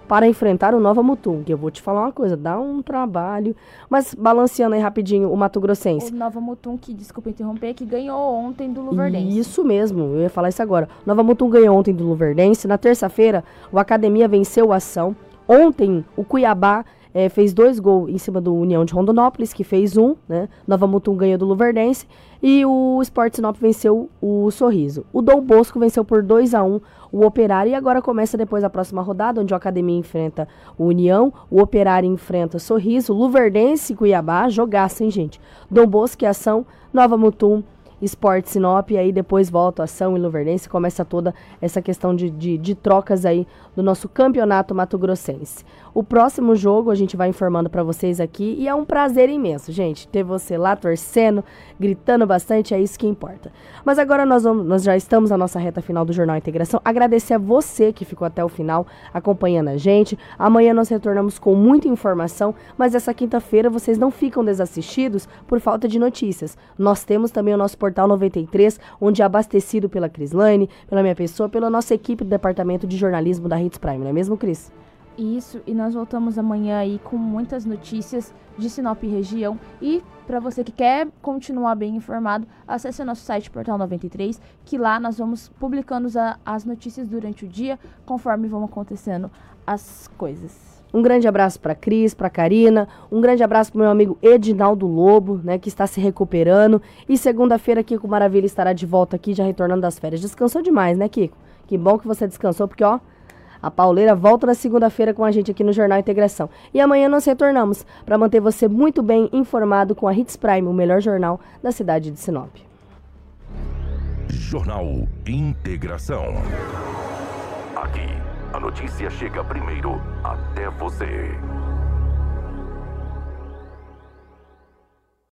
para enfrentar o Nova Mutum, que eu vou te falar uma coisa, dá um trabalho. Mas balanceando aí rapidinho o Mato Grossense. O Nova Mutum, que, desculpa interromper, que ganhou ontem do Luverdense. Isso mesmo, eu ia falar isso agora. Nova Mutum ganhou ontem do Luverdense. Na terça-feira, o Academia venceu a ação. Ontem, o Cuiabá é, fez dois gols em cima do União de Rondonópolis, que fez um, né? Nova Mutum ganhou do Luverdense. E o Sport Sinop venceu o Sorriso. O Dom Bosco venceu por 2 a 1 o Operário. E agora começa depois a próxima rodada, onde o Academia enfrenta o União, o Operário enfrenta Sorriso, Luverdense e Cuiabá. Jogaço, hein, gente? Dom Bosco e Ação, Nova Mutum Esporte Sinop, e aí depois volta a ação em Luverdense, começa toda essa questão de, de, de trocas aí do nosso campeonato Mato Grossense. O próximo jogo a gente vai informando para vocês aqui e é um prazer imenso, gente, ter você lá torcendo, gritando bastante, é isso que importa. Mas agora nós, vamos, nós já estamos na nossa reta final do Jornal Integração. Agradecer a você que ficou até o final acompanhando a gente. Amanhã nós retornamos com muita informação, mas essa quinta-feira vocês não ficam desassistidos por falta de notícias. Nós temos também o nosso Portal 93, onde é abastecido pela Crislane, pela minha pessoa, pela nossa equipe do Departamento de Jornalismo da Hits Prime, não é mesmo, Cris? Isso, e nós voltamos amanhã aí com muitas notícias de Sinop região. E para você que quer continuar bem informado, acesse nosso site Portal 93, que lá nós vamos publicando as notícias durante o dia, conforme vão acontecendo as coisas. Um grande abraço para Cris, para Karina, um grande abraço para meu amigo Edinaldo Lobo, né, que está se recuperando. E segunda-feira Kiko Maravilha estará de volta aqui, já retornando das férias. Descansou demais, né, Kiko? Que bom que você descansou, porque ó, a pauleira volta na segunda-feira com a gente aqui no Jornal Integração. E amanhã nós retornamos para manter você muito bem informado com a Hits Prime, o melhor jornal da cidade de Sinop. Jornal Integração. Aqui, a notícia chega primeiro até você.